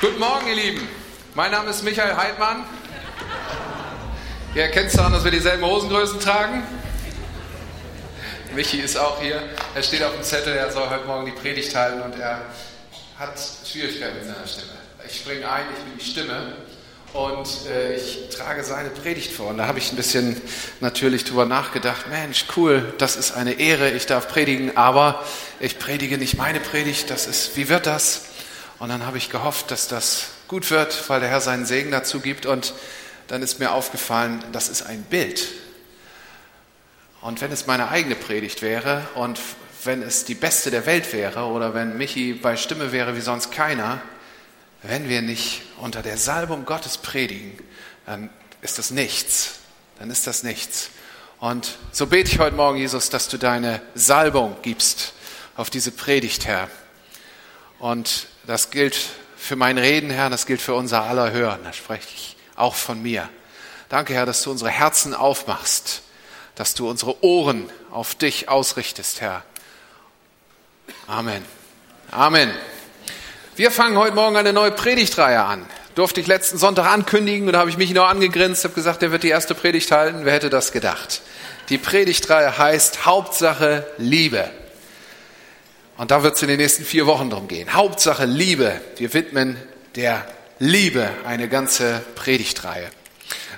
Guten Morgen, ihr Lieben. Mein Name ist Michael Heidmann. Ihr erkennt daran, dass wir dieselben Hosengrößen tragen. Michi ist auch hier. Er steht auf dem Zettel, er soll heute Morgen die Predigt halten und er hat Schwierigkeiten mit seiner Stimme. Ich springe ein, ich bin die Stimme und äh, ich trage seine Predigt vor. Und da habe ich ein bisschen natürlich drüber nachgedacht, Mensch, cool, das ist eine Ehre, ich darf predigen, aber ich predige nicht meine Predigt, das ist, wie wird das? Und dann habe ich gehofft, dass das gut wird, weil der Herr seinen Segen dazu gibt. Und dann ist mir aufgefallen, das ist ein Bild. Und wenn es meine eigene Predigt wäre und wenn es die beste der Welt wäre oder wenn Michi bei Stimme wäre wie sonst keiner, wenn wir nicht unter der Salbung Gottes predigen, dann ist das nichts. Dann ist das nichts. Und so bete ich heute Morgen, Jesus, dass du deine Salbung gibst auf diese Predigt, Herr. Und das gilt für mein Reden, Herr, das gilt für unser aller Hören. Da spreche ich auch von mir. Danke, Herr, dass du unsere Herzen aufmachst, dass du unsere Ohren auf dich ausrichtest, Herr. Amen. Amen. Wir fangen heute Morgen eine neue Predigtreihe an. Durfte ich letzten Sonntag ankündigen und da habe ich mich noch angegrinst, habe gesagt, der wird die erste Predigt halten. Wer hätte das gedacht? Die Predigtreihe heißt Hauptsache Liebe. Und da wird es in den nächsten vier Wochen drum gehen. Hauptsache Liebe. Wir widmen der Liebe eine ganze Predigtreihe.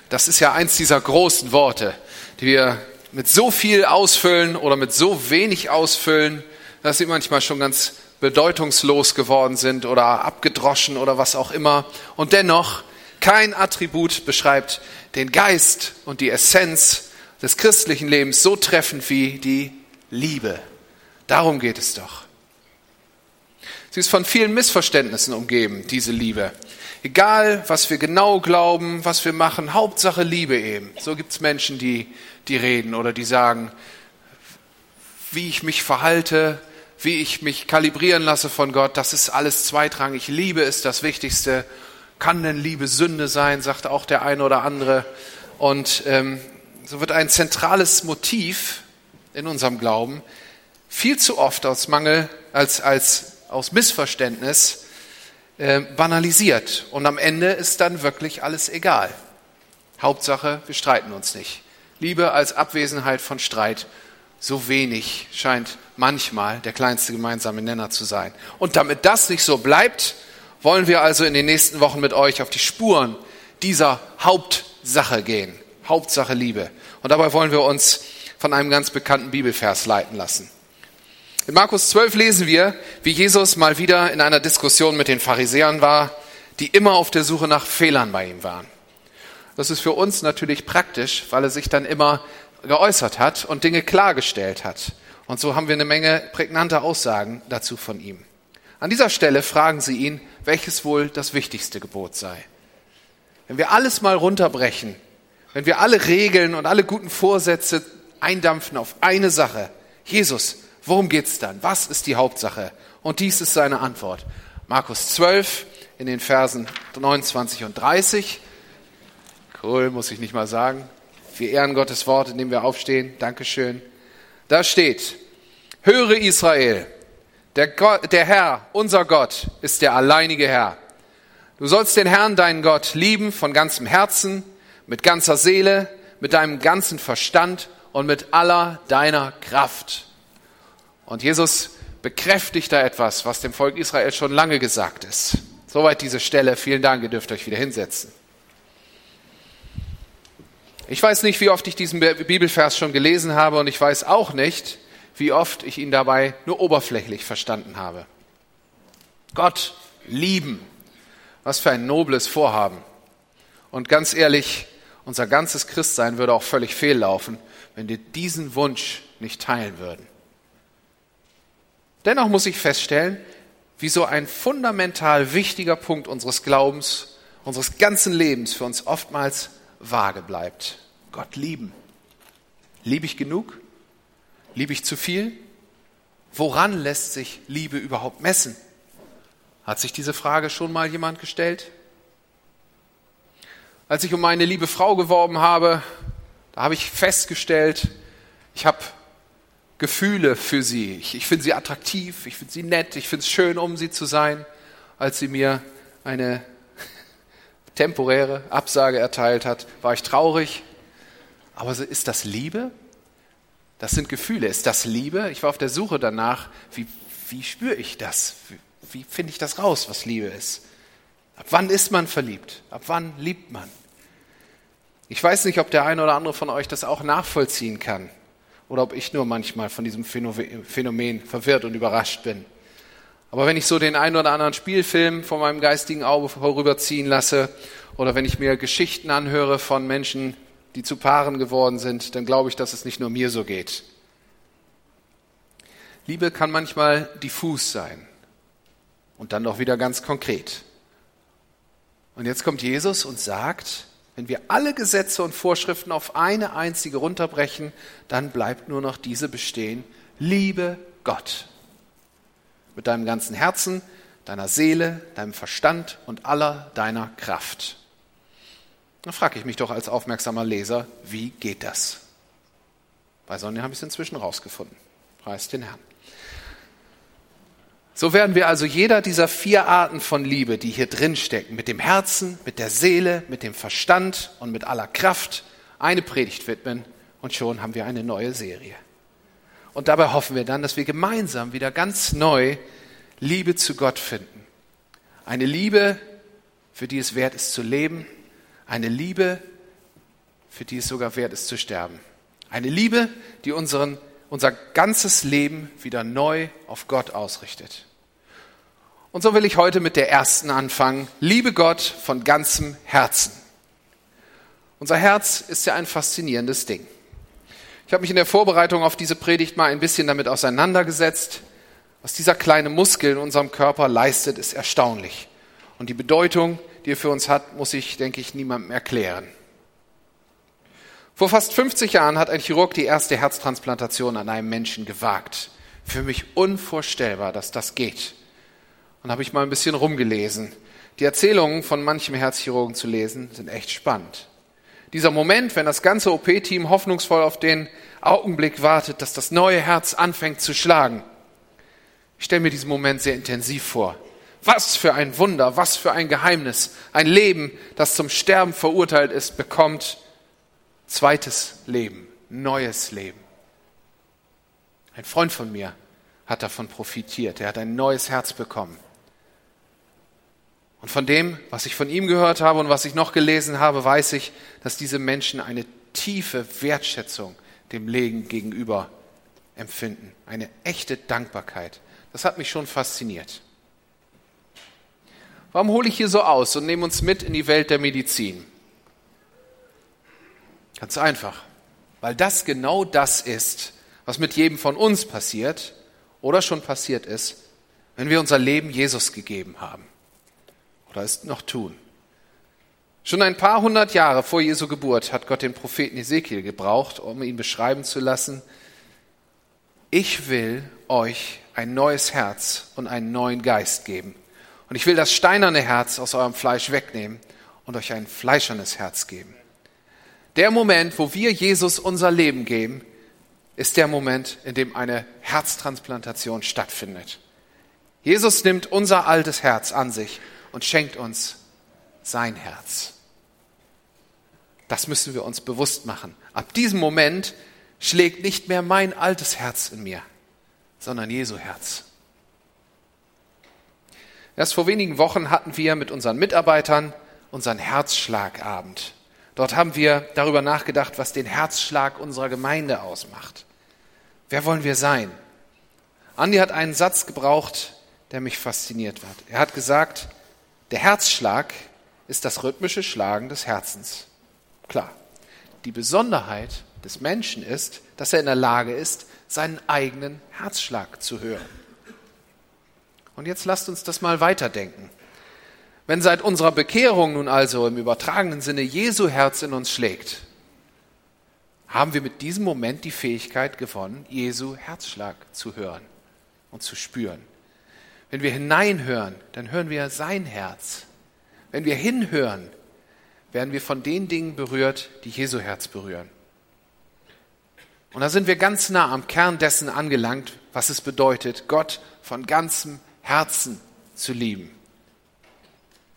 Das ist ja eins dieser großen Worte, die wir mit so viel ausfüllen oder mit so wenig ausfüllen, dass sie manchmal schon ganz bedeutungslos geworden sind oder abgedroschen oder was auch immer. Und dennoch, kein Attribut beschreibt den Geist und die Essenz des christlichen Lebens so treffend wie die Liebe. Darum geht es doch. Sie ist von vielen Missverständnissen umgeben, diese Liebe. Egal, was wir genau glauben, was wir machen, Hauptsache Liebe eben. So gibt es Menschen, die, die reden oder die sagen, wie ich mich verhalte, wie ich mich kalibrieren lasse von Gott, das ist alles zweitrangig. Liebe ist das Wichtigste. Kann denn Liebe Sünde sein, sagt auch der eine oder andere. Und ähm, so wird ein zentrales Motiv in unserem Glauben viel zu oft aus Mangel, als, als aus Missverständnis äh, banalisiert. Und am Ende ist dann wirklich alles egal. Hauptsache, wir streiten uns nicht. Liebe als Abwesenheit von Streit so wenig scheint manchmal der kleinste gemeinsame Nenner zu sein. Und damit das nicht so bleibt, wollen wir also in den nächsten Wochen mit euch auf die Spuren dieser Hauptsache gehen. Hauptsache Liebe. Und dabei wollen wir uns von einem ganz bekannten Bibelvers leiten lassen. In Markus 12 lesen wir, wie Jesus mal wieder in einer Diskussion mit den Pharisäern war, die immer auf der Suche nach Fehlern bei ihm waren. Das ist für uns natürlich praktisch, weil er sich dann immer geäußert hat und Dinge klargestellt hat. Und so haben wir eine Menge prägnante Aussagen dazu von ihm. An dieser Stelle fragen sie ihn, welches wohl das wichtigste Gebot sei. Wenn wir alles mal runterbrechen, wenn wir alle Regeln und alle guten Vorsätze eindampfen auf eine Sache, Jesus, worum geht's dann? Was ist die Hauptsache? Und dies ist seine Antwort. Markus 12 in den Versen 29 und 30. Cool, muss ich nicht mal sagen. Wir ehren Gottes Wort, indem wir aufstehen. Dankeschön. Da steht, höre Israel, der, Gott, der Herr, unser Gott, ist der alleinige Herr. Du sollst den Herrn, deinen Gott, lieben von ganzem Herzen, mit ganzer Seele, mit deinem ganzen Verstand und mit aller deiner Kraft. Und Jesus bekräftigt da etwas, was dem Volk Israel schon lange gesagt ist. Soweit diese Stelle. Vielen Dank, ihr dürft euch wieder hinsetzen. Ich weiß nicht, wie oft ich diesen Bibelvers schon gelesen habe und ich weiß auch nicht, wie oft ich ihn dabei nur oberflächlich verstanden habe. Gott lieben. Was für ein nobles Vorhaben. Und ganz ehrlich, unser ganzes Christsein würde auch völlig fehllaufen, wenn wir diesen Wunsch nicht teilen würden. Dennoch muss ich feststellen, wie so ein fundamental wichtiger Punkt unseres Glaubens, unseres ganzen Lebens für uns oftmals vage bleibt. Gott lieben. Liebe ich genug? Liebe ich zu viel? Woran lässt sich Liebe überhaupt messen? Hat sich diese Frage schon mal jemand gestellt? Als ich um meine liebe Frau geworben habe, da habe ich festgestellt, ich habe Gefühle für sie. Ich, ich finde sie attraktiv, ich finde sie nett, ich finde es schön, um sie zu sein. Als sie mir eine temporäre Absage erteilt hat, war ich traurig. Aber ist das Liebe? Das sind Gefühle. Ist das Liebe? Ich war auf der Suche danach, wie, wie spüre ich das? Wie, wie finde ich das raus, was Liebe ist? Ab wann ist man verliebt? Ab wann liebt man? Ich weiß nicht, ob der eine oder andere von euch das auch nachvollziehen kann oder ob ich nur manchmal von diesem Phänomen verwirrt und überrascht bin. Aber wenn ich so den einen oder anderen Spielfilm vor meinem geistigen Auge vorüberziehen lasse oder wenn ich mir Geschichten anhöre von Menschen, die zu Paaren geworden sind, dann glaube ich, dass es nicht nur mir so geht. Liebe kann manchmal diffus sein und dann doch wieder ganz konkret. Und jetzt kommt Jesus und sagt, wenn wir alle Gesetze und Vorschriften auf eine einzige runterbrechen, dann bleibt nur noch diese bestehen. Liebe Gott mit deinem ganzen Herzen, deiner Seele, deinem Verstand und aller deiner Kraft. Dann frage ich mich doch als aufmerksamer Leser, wie geht das? Bei Sonja habe ich es inzwischen rausgefunden. Preis den Herrn. So werden wir also jeder dieser vier Arten von Liebe, die hier drin stecken, mit dem Herzen, mit der Seele, mit dem Verstand und mit aller Kraft eine Predigt widmen und schon haben wir eine neue Serie. Und dabei hoffen wir dann, dass wir gemeinsam wieder ganz neu Liebe zu Gott finden. Eine Liebe, für die es wert ist zu leben. Eine Liebe, für die es sogar wert ist zu sterben. Eine Liebe, die unseren, unser ganzes Leben wieder neu auf Gott ausrichtet. Und so will ich heute mit der ersten anfangen. Liebe Gott von ganzem Herzen. Unser Herz ist ja ein faszinierendes Ding. Ich habe mich in der Vorbereitung auf diese Predigt mal ein bisschen damit auseinandergesetzt. Was dieser kleine Muskel in unserem Körper leistet, ist erstaunlich. Und die Bedeutung, die er für uns hat, muss ich, denke ich, niemandem erklären. Vor fast 50 Jahren hat ein Chirurg die erste Herztransplantation an einem Menschen gewagt. Für mich unvorstellbar, dass das geht. Und habe ich mal ein bisschen rumgelesen. Die Erzählungen von manchem Herzchirurgen zu lesen, sind echt spannend. Dieser Moment, wenn das ganze OP-Team hoffnungsvoll auf den Augenblick wartet, dass das neue Herz anfängt zu schlagen. Ich stelle mir diesen Moment sehr intensiv vor. Was für ein Wunder, was für ein Geheimnis. Ein Leben, das zum Sterben verurteilt ist, bekommt zweites Leben, neues Leben. Ein Freund von mir hat davon profitiert. Er hat ein neues Herz bekommen. Und von dem, was ich von ihm gehört habe und was ich noch gelesen habe, weiß ich, dass diese Menschen eine tiefe Wertschätzung dem Leben gegenüber empfinden. Eine echte Dankbarkeit. Das hat mich schon fasziniert. Warum hole ich hier so aus und nehme uns mit in die Welt der Medizin? Ganz einfach, weil das genau das ist, was mit jedem von uns passiert oder schon passiert ist, wenn wir unser Leben Jesus gegeben haben oder es noch tun. Schon ein paar hundert Jahre vor Jesu Geburt hat Gott den Propheten Ezekiel gebraucht, um ihn beschreiben zu lassen, ich will euch ein neues Herz und einen neuen Geist geben. Und ich will das steinerne Herz aus eurem Fleisch wegnehmen und euch ein fleischernes Herz geben. Der Moment, wo wir Jesus unser Leben geben, ist der Moment, in dem eine Herztransplantation stattfindet. Jesus nimmt unser altes Herz an sich und schenkt uns sein Herz. Das müssen wir uns bewusst machen. Ab diesem Moment schlägt nicht mehr mein altes Herz in mir, sondern Jesu Herz. Erst vor wenigen Wochen hatten wir mit unseren Mitarbeitern unseren Herzschlagabend. Dort haben wir darüber nachgedacht, was den Herzschlag unserer Gemeinde ausmacht. Wer wollen wir sein? Andi hat einen Satz gebraucht, der mich fasziniert hat. Er hat gesagt, der Herzschlag ist das rhythmische Schlagen des Herzens. Klar. Die Besonderheit des Menschen ist, dass er in der Lage ist, seinen eigenen Herzschlag zu hören. Und jetzt lasst uns das mal weiterdenken. Wenn seit unserer Bekehrung nun also im übertragenen Sinne Jesu Herz in uns schlägt, haben wir mit diesem Moment die Fähigkeit gewonnen, Jesu Herzschlag zu hören und zu spüren. Wenn wir hineinhören, dann hören wir sein Herz. Wenn wir hinhören, werden wir von den Dingen berührt, die Jesu Herz berühren. Und da sind wir ganz nah am Kern dessen angelangt, was es bedeutet, Gott von ganzem Herzen zu lieben.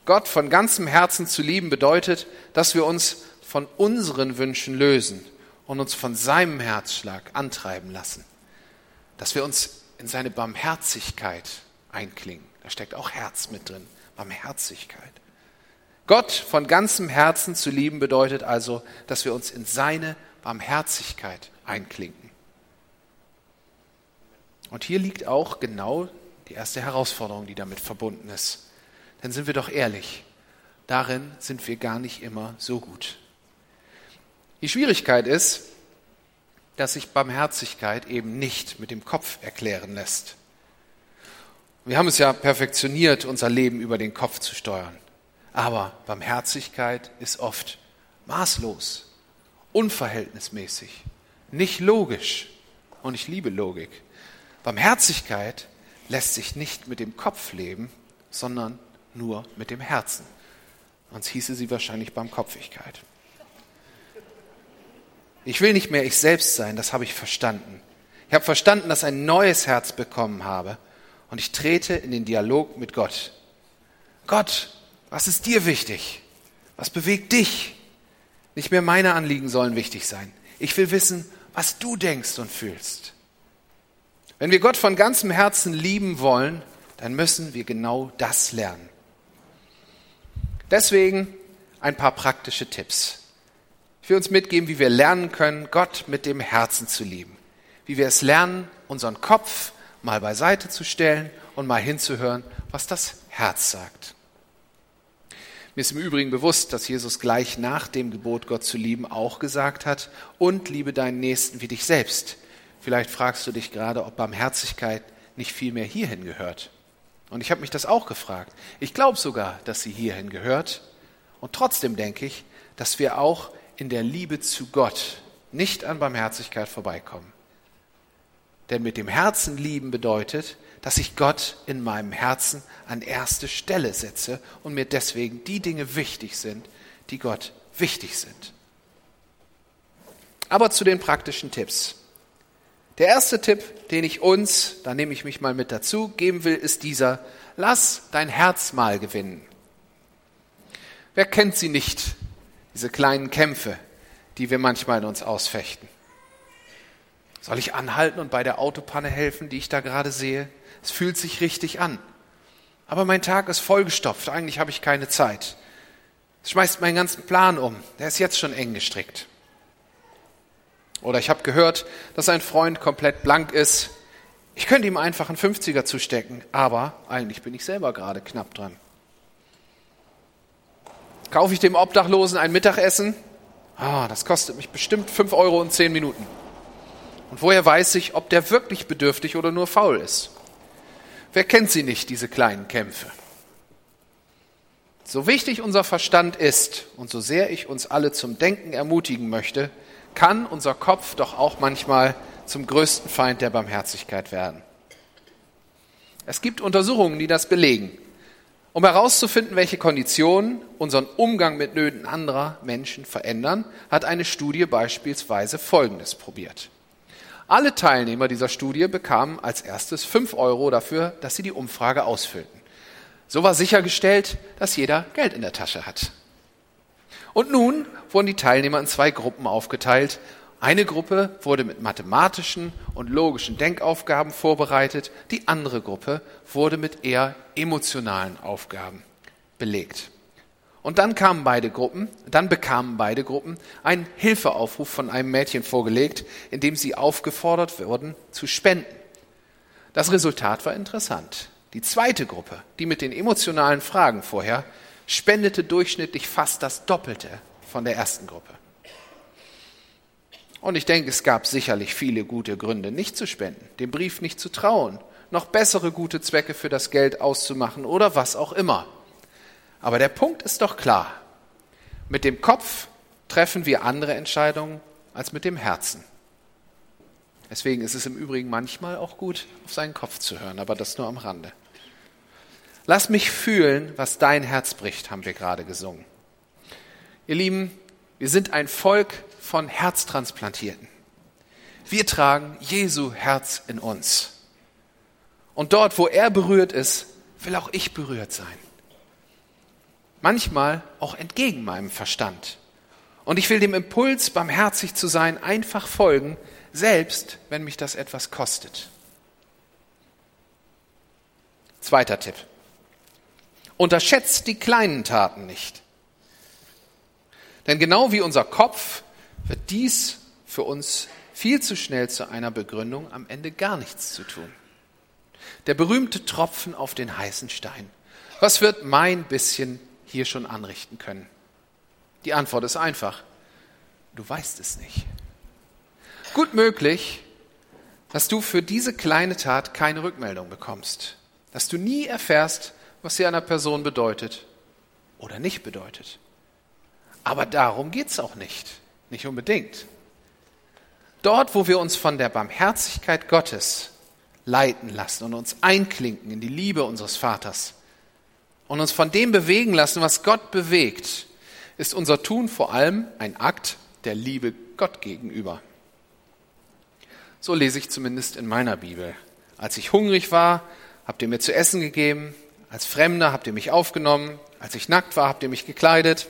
Gott von ganzem Herzen zu lieben bedeutet, dass wir uns von unseren Wünschen lösen und uns von seinem Herzschlag antreiben lassen. Dass wir uns in seine Barmherzigkeit einklingen. Da steckt auch Herz mit drin. Barmherzigkeit. Gott von ganzem Herzen zu lieben bedeutet also, dass wir uns in seine Barmherzigkeit einklinken. Und hier liegt auch genau die erste Herausforderung, die damit verbunden ist. Denn sind wir doch ehrlich, darin sind wir gar nicht immer so gut. Die Schwierigkeit ist, dass sich Barmherzigkeit eben nicht mit dem Kopf erklären lässt. Wir haben es ja perfektioniert, unser Leben über den Kopf zu steuern. Aber Barmherzigkeit ist oft maßlos, unverhältnismäßig, nicht logisch. Und ich liebe Logik. Barmherzigkeit lässt sich nicht mit dem Kopf leben, sondern nur mit dem Herzen. Sonst hieße sie wahrscheinlich Barmkopfigkeit. Ich will nicht mehr ich selbst sein, das habe ich verstanden. Ich habe verstanden, dass ich ein neues Herz bekommen habe und ich trete in den Dialog mit Gott. Gott, was ist dir wichtig? Was bewegt dich? Nicht mehr meine Anliegen sollen wichtig sein. Ich will wissen, was du denkst und fühlst. Wenn wir Gott von ganzem Herzen lieben wollen, dann müssen wir genau das lernen. Deswegen ein paar praktische Tipps. Ich will uns mitgeben, wie wir lernen können, Gott mit dem Herzen zu lieben. Wie wir es lernen, unseren Kopf mal beiseite zu stellen und mal hinzuhören, was das Herz sagt. Mir ist im Übrigen bewusst, dass Jesus gleich nach dem Gebot, Gott zu lieben, auch gesagt hat, und liebe deinen Nächsten wie dich selbst. Vielleicht fragst du dich gerade, ob Barmherzigkeit nicht viel mehr hierhin gehört. Und ich habe mich das auch gefragt. Ich glaube sogar, dass sie hierhin gehört. Und trotzdem denke ich, dass wir auch in der Liebe zu Gott nicht an Barmherzigkeit vorbeikommen. Denn mit dem Herzen lieben bedeutet, dass ich Gott in meinem Herzen an erste Stelle setze und mir deswegen die Dinge wichtig sind, die Gott wichtig sind. Aber zu den praktischen Tipps. Der erste Tipp, den ich uns, da nehme ich mich mal mit dazu, geben will, ist dieser, lass dein Herz mal gewinnen. Wer kennt sie nicht, diese kleinen Kämpfe, die wir manchmal in uns ausfechten. Soll ich anhalten und bei der Autopanne helfen, die ich da gerade sehe? Es fühlt sich richtig an. Aber mein Tag ist vollgestopft, eigentlich habe ich keine Zeit. Es schmeißt meinen ganzen Plan um, der ist jetzt schon eng gestrickt. Oder ich habe gehört, dass ein Freund komplett blank ist. Ich könnte ihm einfach einen 50er zustecken, aber eigentlich bin ich selber gerade knapp dran. Kaufe ich dem Obdachlosen ein Mittagessen? Ah, das kostet mich bestimmt 5 Euro und 10 Minuten. Und woher weiß ich, ob der wirklich bedürftig oder nur faul ist? Wer kennt sie nicht, diese kleinen Kämpfe? So wichtig unser Verstand ist und so sehr ich uns alle zum Denken ermutigen möchte, kann unser Kopf doch auch manchmal zum größten Feind der Barmherzigkeit werden. Es gibt Untersuchungen, die das belegen. Um herauszufinden, welche Konditionen unseren Umgang mit Nöten anderer Menschen verändern, hat eine Studie beispielsweise Folgendes probiert. Alle Teilnehmer dieser Studie bekamen als erstes fünf Euro dafür, dass sie die Umfrage ausfüllten. So war sichergestellt, dass jeder Geld in der Tasche hat. Und nun wurden die Teilnehmer in zwei Gruppen aufgeteilt eine Gruppe wurde mit mathematischen und logischen Denkaufgaben vorbereitet, die andere Gruppe wurde mit eher emotionalen Aufgaben belegt. Und dann kamen beide Gruppen, dann bekamen beide Gruppen einen Hilfeaufruf von einem Mädchen vorgelegt, in dem sie aufgefordert wurden zu spenden. Das Resultat war interessant. Die zweite Gruppe, die mit den emotionalen Fragen vorher, spendete durchschnittlich fast das Doppelte von der ersten Gruppe. Und ich denke, es gab sicherlich viele gute Gründe, nicht zu spenden, dem Brief nicht zu trauen, noch bessere gute Zwecke für das Geld auszumachen oder was auch immer. Aber der Punkt ist doch klar. Mit dem Kopf treffen wir andere Entscheidungen als mit dem Herzen. Deswegen ist es im Übrigen manchmal auch gut, auf seinen Kopf zu hören, aber das nur am Rande. Lass mich fühlen, was dein Herz bricht, haben wir gerade gesungen. Ihr Lieben, wir sind ein Volk von Herztransplantierten. Wir tragen Jesu Herz in uns. Und dort, wo er berührt ist, will auch ich berührt sein. manchmal auch entgegen meinem Verstand. Und ich will dem Impuls, barmherzig zu sein, einfach folgen, selbst wenn mich das etwas kostet. Zweiter Tipp. Unterschätzt die kleinen Taten nicht. Denn genau wie unser Kopf wird dies für uns viel zu schnell zu einer Begründung, am Ende gar nichts zu tun. Der berühmte Tropfen auf den heißen Stein. Was wird mein bisschen hier schon anrichten können? Die Antwort ist einfach. Du weißt es nicht. Gut möglich, dass du für diese kleine Tat keine Rückmeldung bekommst, dass du nie erfährst, was sie einer Person bedeutet oder nicht bedeutet. Aber darum geht es auch nicht, nicht unbedingt. Dort, wo wir uns von der Barmherzigkeit Gottes leiten lassen und uns einklinken in die Liebe unseres Vaters und uns von dem bewegen lassen, was Gott bewegt, ist unser Tun vor allem ein Akt der Liebe Gott gegenüber. So lese ich zumindest in meiner Bibel. Als ich hungrig war, habt ihr mir zu essen gegeben, als Fremder habt ihr mich aufgenommen, als ich nackt war, habt ihr mich gekleidet,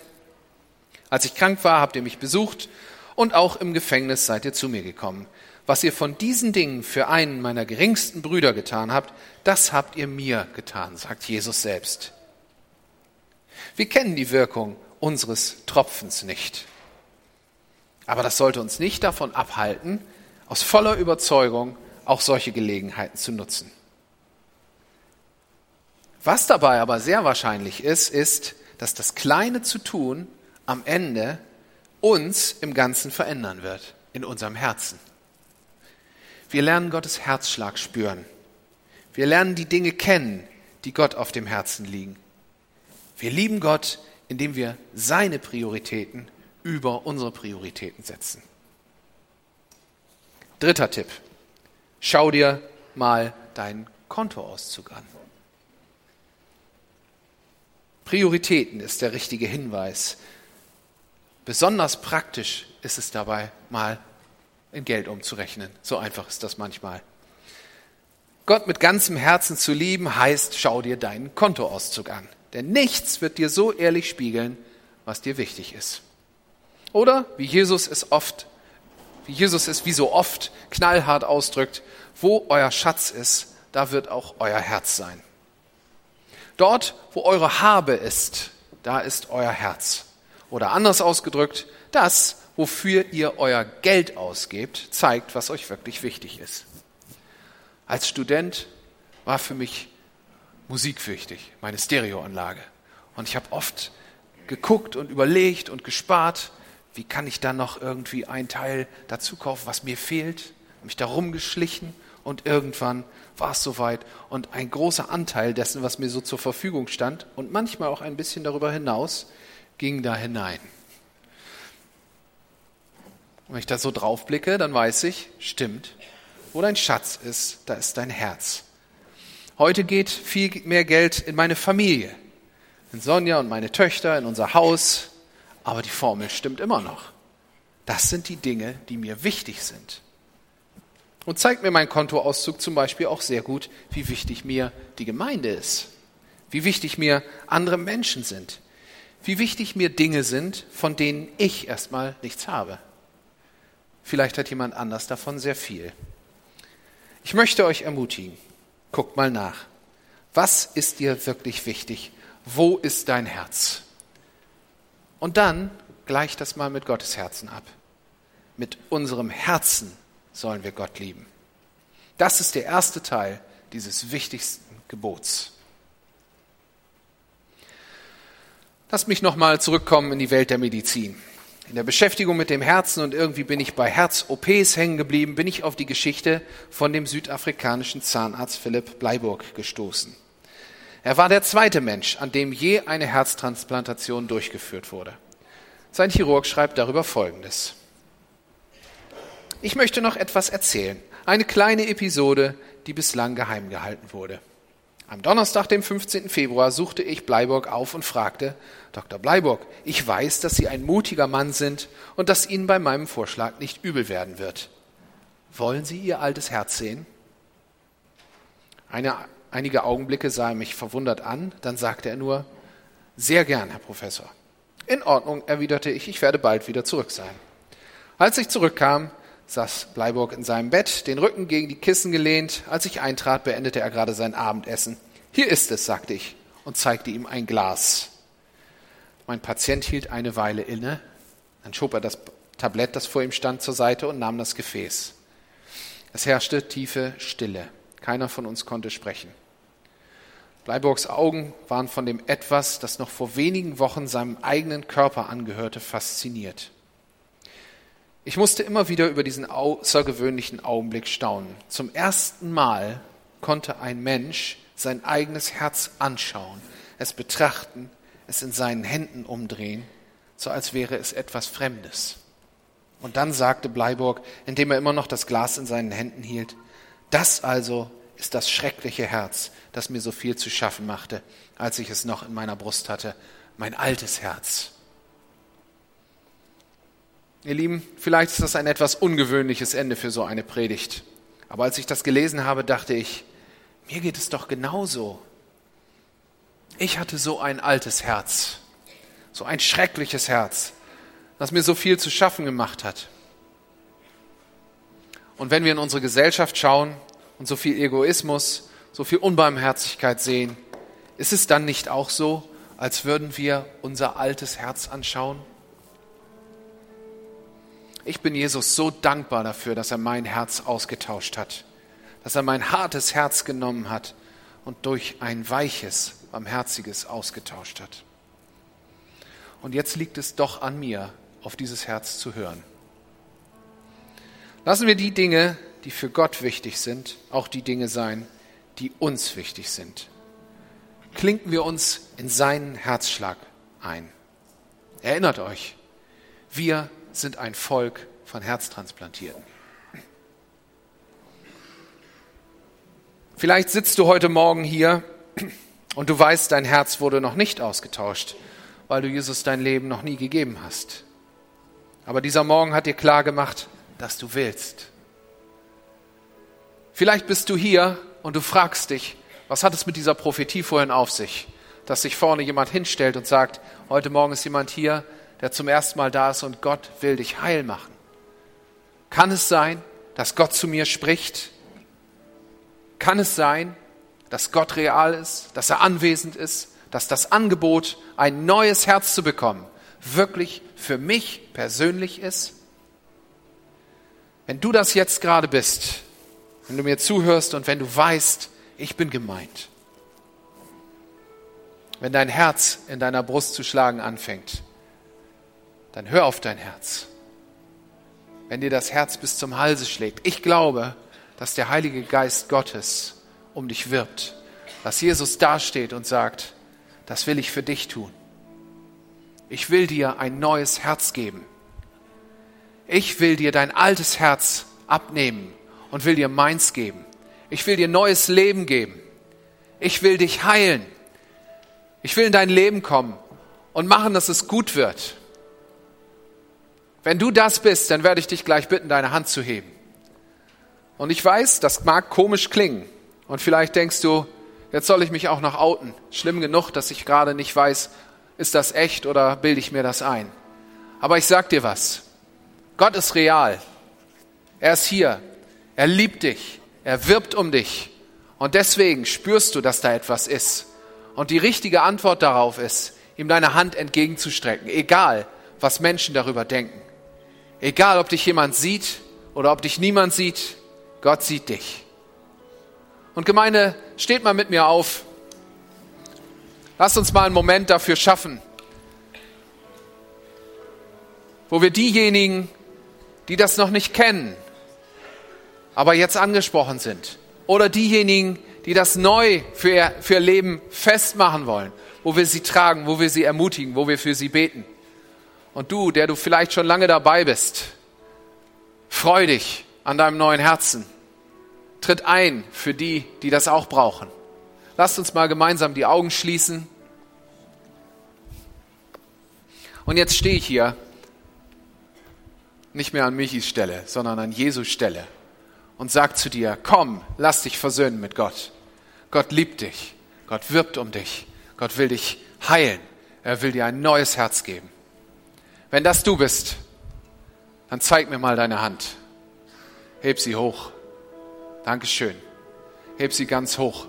als ich krank war, habt ihr mich besucht und auch im Gefängnis seid ihr zu mir gekommen. Was ihr von diesen Dingen für einen meiner geringsten Brüder getan habt, das habt ihr mir getan, sagt Jesus selbst. Wir kennen die Wirkung unseres Tropfens nicht. Aber das sollte uns nicht davon abhalten, aus voller Überzeugung auch solche Gelegenheiten zu nutzen. Was dabei aber sehr wahrscheinlich ist, ist, dass das Kleine zu tun am Ende uns im Ganzen verändern wird, in unserem Herzen. Wir lernen Gottes Herzschlag spüren. Wir lernen die Dinge kennen, die Gott auf dem Herzen liegen. Wir lieben Gott, indem wir seine Prioritäten über unsere Prioritäten setzen. Dritter Tipp. Schau dir mal deinen Kontoauszug an. Prioritäten ist der richtige Hinweis. Besonders praktisch ist es dabei, mal in Geld umzurechnen. So einfach ist das manchmal. Gott mit ganzem Herzen zu lieben, heißt, schau dir deinen Kontoauszug an. Denn nichts wird dir so ehrlich spiegeln, was dir wichtig ist. Oder, wie Jesus es oft, wie Jesus es wie so oft knallhart ausdrückt, wo euer Schatz ist, da wird auch euer Herz sein. Dort, wo eure Habe ist, da ist euer Herz. Oder anders ausgedrückt, das, wofür ihr euer Geld ausgebt, zeigt, was euch wirklich wichtig ist. Als Student war für mich Musik wichtig, meine Stereoanlage. Und ich habe oft geguckt und überlegt und gespart, wie kann ich dann noch irgendwie ein Teil dazu kaufen, was mir fehlt, mich darum geschlichen und irgendwann war es soweit und ein großer Anteil dessen, was mir so zur Verfügung stand und manchmal auch ein bisschen darüber hinaus, ging da hinein. Wenn ich da so drauf blicke, dann weiß ich, stimmt, wo dein Schatz ist, da ist dein Herz. Heute geht viel mehr Geld in meine Familie, in Sonja und meine Töchter, in unser Haus, aber die Formel stimmt immer noch. Das sind die Dinge, die mir wichtig sind. Und zeigt mir mein Kontoauszug zum Beispiel auch sehr gut, wie wichtig mir die Gemeinde ist, wie wichtig mir andere Menschen sind, wie wichtig mir Dinge sind, von denen ich erstmal nichts habe. Vielleicht hat jemand anders davon sehr viel. Ich möchte euch ermutigen, guckt mal nach. Was ist dir wirklich wichtig? Wo ist dein Herz? Und dann gleicht das mal mit Gottes Herzen ab. Mit unserem Herzen sollen wir Gott lieben. Das ist der erste Teil dieses wichtigsten Gebots. Lass mich nochmal zurückkommen in die Welt der Medizin. In der Beschäftigung mit dem Herzen und irgendwie bin ich bei Herz-OPs hängen geblieben, bin ich auf die Geschichte von dem südafrikanischen Zahnarzt Philipp Bleiburg gestoßen. Er war der zweite Mensch, an dem je eine Herztransplantation durchgeführt wurde. Sein Chirurg schreibt darüber Folgendes. Ich möchte noch etwas erzählen. Eine kleine Episode, die bislang geheim gehalten wurde. Am Donnerstag, dem 15. Februar, suchte ich Bleiburg auf und fragte, Dr. Bleiburg, ich weiß, dass Sie ein mutiger Mann sind und dass Ihnen bei meinem Vorschlag nicht übel werden wird. Wollen Sie Ihr altes Herz sehen? Eine, einige Augenblicke sah er mich verwundert an, dann sagte er nur, Sehr gern, Herr Professor. In Ordnung, erwiderte ich, ich werde bald wieder zurück sein. Als ich zurückkam, saß Bleiburg in seinem Bett, den Rücken gegen die Kissen gelehnt. Als ich eintrat, beendete er gerade sein Abendessen. Hier ist es, sagte ich und zeigte ihm ein Glas. Mein Patient hielt eine Weile inne, dann schob er das Tablett, das vor ihm stand, zur Seite und nahm das Gefäß. Es herrschte tiefe Stille. Keiner von uns konnte sprechen. Bleiburgs Augen waren von dem Etwas, das noch vor wenigen Wochen seinem eigenen Körper angehörte, fasziniert. Ich musste immer wieder über diesen außergewöhnlichen Augenblick staunen. Zum ersten Mal konnte ein Mensch sein eigenes Herz anschauen, es betrachten, es in seinen Händen umdrehen, so als wäre es etwas Fremdes. Und dann sagte Bleiburg, indem er immer noch das Glas in seinen Händen hielt, das also ist das schreckliche Herz, das mir so viel zu schaffen machte, als ich es noch in meiner Brust hatte, mein altes Herz. Ihr Lieben, vielleicht ist das ein etwas ungewöhnliches Ende für so eine Predigt. Aber als ich das gelesen habe, dachte ich, mir geht es doch genauso. Ich hatte so ein altes Herz, so ein schreckliches Herz, das mir so viel zu schaffen gemacht hat. Und wenn wir in unsere Gesellschaft schauen und so viel Egoismus, so viel Unbarmherzigkeit sehen, ist es dann nicht auch so, als würden wir unser altes Herz anschauen? Ich bin Jesus so dankbar dafür, dass er mein Herz ausgetauscht hat, dass er mein hartes Herz genommen hat und durch ein weiches, barmherziges ausgetauscht hat. Und jetzt liegt es doch an mir, auf dieses Herz zu hören. Lassen wir die Dinge, die für Gott wichtig sind, auch die Dinge sein, die uns wichtig sind. Klinken wir uns in seinen Herzschlag ein. Erinnert euch, wir sind ein Volk von Herztransplantierten. Vielleicht sitzt du heute Morgen hier und du weißt, dein Herz wurde noch nicht ausgetauscht, weil du Jesus dein Leben noch nie gegeben hast. Aber dieser Morgen hat dir klar gemacht, dass du willst. Vielleicht bist du hier und du fragst dich, was hat es mit dieser Prophetie vorhin auf sich, dass sich vorne jemand hinstellt und sagt, heute Morgen ist jemand hier, der zum ersten Mal da ist und Gott will dich heil machen. Kann es sein, dass Gott zu mir spricht? Kann es sein, dass Gott real ist, dass er anwesend ist, dass das Angebot, ein neues Herz zu bekommen, wirklich für mich persönlich ist? Wenn du das jetzt gerade bist, wenn du mir zuhörst und wenn du weißt, ich bin gemeint, wenn dein Herz in deiner Brust zu schlagen anfängt, dann hör auf dein Herz. Wenn dir das Herz bis zum Halse schlägt. Ich glaube, dass der Heilige Geist Gottes um dich wirbt. Dass Jesus dasteht und sagt, das will ich für dich tun. Ich will dir ein neues Herz geben. Ich will dir dein altes Herz abnehmen und will dir meins geben. Ich will dir neues Leben geben. Ich will dich heilen. Ich will in dein Leben kommen und machen, dass es gut wird. Wenn du das bist, dann werde ich dich gleich bitten, deine Hand zu heben. Und ich weiß, das mag komisch klingen. Und vielleicht denkst du, jetzt soll ich mich auch noch outen. Schlimm genug, dass ich gerade nicht weiß, ist das echt oder bilde ich mir das ein. Aber ich sag dir was. Gott ist real. Er ist hier. Er liebt dich. Er wirbt um dich. Und deswegen spürst du, dass da etwas ist. Und die richtige Antwort darauf ist, ihm deine Hand entgegenzustrecken, egal was Menschen darüber denken. Egal, ob dich jemand sieht oder ob dich niemand sieht, Gott sieht dich. Und Gemeinde, steht mal mit mir auf. Lasst uns mal einen Moment dafür schaffen, wo wir diejenigen, die das noch nicht kennen, aber jetzt angesprochen sind, oder diejenigen, die das neu für ihr, für ihr Leben festmachen wollen, wo wir sie tragen, wo wir sie ermutigen, wo wir für sie beten. Und du, der du vielleicht schon lange dabei bist, freu dich an deinem neuen Herzen. Tritt ein für die, die das auch brauchen. Lasst uns mal gemeinsam die Augen schließen. Und jetzt stehe ich hier nicht mehr an Michis Stelle, sondern an Jesus Stelle und sag zu dir, komm, lass dich versöhnen mit Gott. Gott liebt dich. Gott wirbt um dich. Gott will dich heilen. Er will dir ein neues Herz geben. Wenn das du bist, dann zeig mir mal deine Hand. Heb sie hoch. Dankeschön. Heb sie ganz hoch.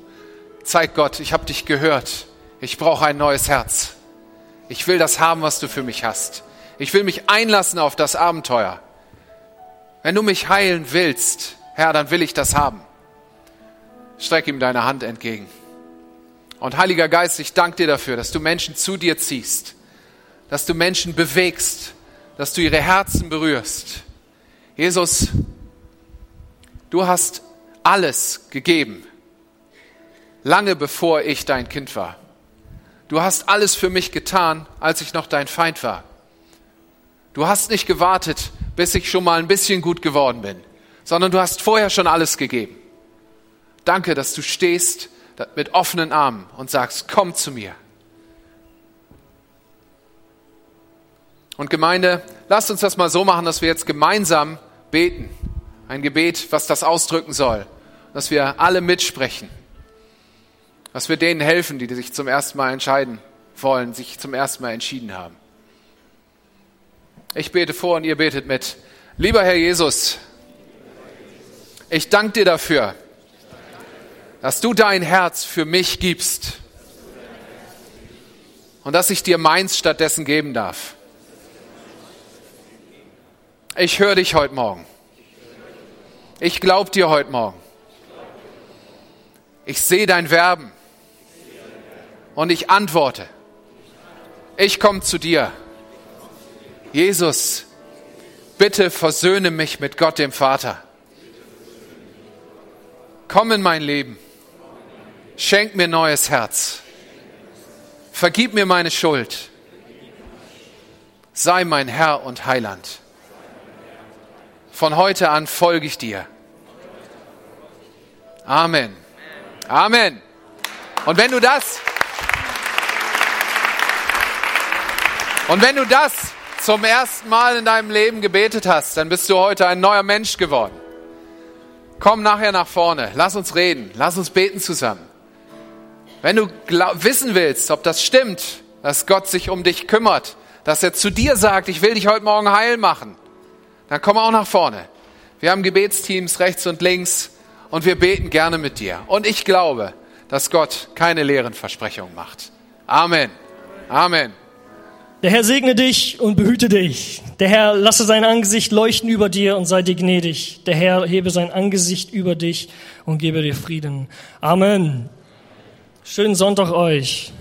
Zeig Gott, ich habe dich gehört. Ich brauche ein neues Herz. Ich will das haben, was du für mich hast. Ich will mich einlassen auf das Abenteuer. Wenn du mich heilen willst, Herr, dann will ich das haben. Streck ihm deine Hand entgegen. Und Heiliger Geist, ich danke dir dafür, dass du Menschen zu dir ziehst, dass du Menschen bewegst, dass du ihre Herzen berührst. Jesus, du hast alles gegeben, lange bevor ich dein Kind war. Du hast alles für mich getan, als ich noch dein Feind war. Du hast nicht gewartet, bis ich schon mal ein bisschen gut geworden bin, sondern du hast vorher schon alles gegeben. Danke, dass du stehst mit offenen Armen und sagst, komm zu mir. Und Gemeinde, lasst uns das mal so machen, dass wir jetzt gemeinsam beten. Ein Gebet, was das ausdrücken soll. Dass wir alle mitsprechen. Dass wir denen helfen, die sich zum ersten Mal entscheiden wollen, sich zum ersten Mal entschieden haben. Ich bete vor und ihr betet mit. Lieber Herr Jesus, ich danke dir dafür, dass du dein Herz für mich gibst und dass ich dir meins stattdessen geben darf. Ich höre dich heute Morgen. Ich glaube dir heute Morgen. Ich sehe dein Werben und ich antworte. Ich komme zu dir. Jesus, bitte versöhne mich mit Gott dem Vater. Komm in mein Leben. Schenk mir neues Herz. Vergib mir meine Schuld. Sei mein Herr und Heiland. Von heute an folge ich dir. Amen. Amen. Und wenn du das, und wenn du das zum ersten Mal in deinem Leben gebetet hast, dann bist du heute ein neuer Mensch geworden. Komm nachher nach vorne, lass uns reden, lass uns beten zusammen. Wenn du wissen willst, ob das stimmt, dass Gott sich um dich kümmert, dass er zu dir sagt, ich will dich heute Morgen heil machen, dann komm auch nach vorne. Wir haben Gebetsteams rechts und links und wir beten gerne mit dir. Und ich glaube, dass Gott keine leeren Versprechungen macht. Amen. Amen. Der Herr segne dich und behüte dich. Der Herr lasse sein Angesicht leuchten über dir und sei dir gnädig. Der Herr hebe sein Angesicht über dich und gebe dir Frieden. Amen. Schönen Sonntag euch.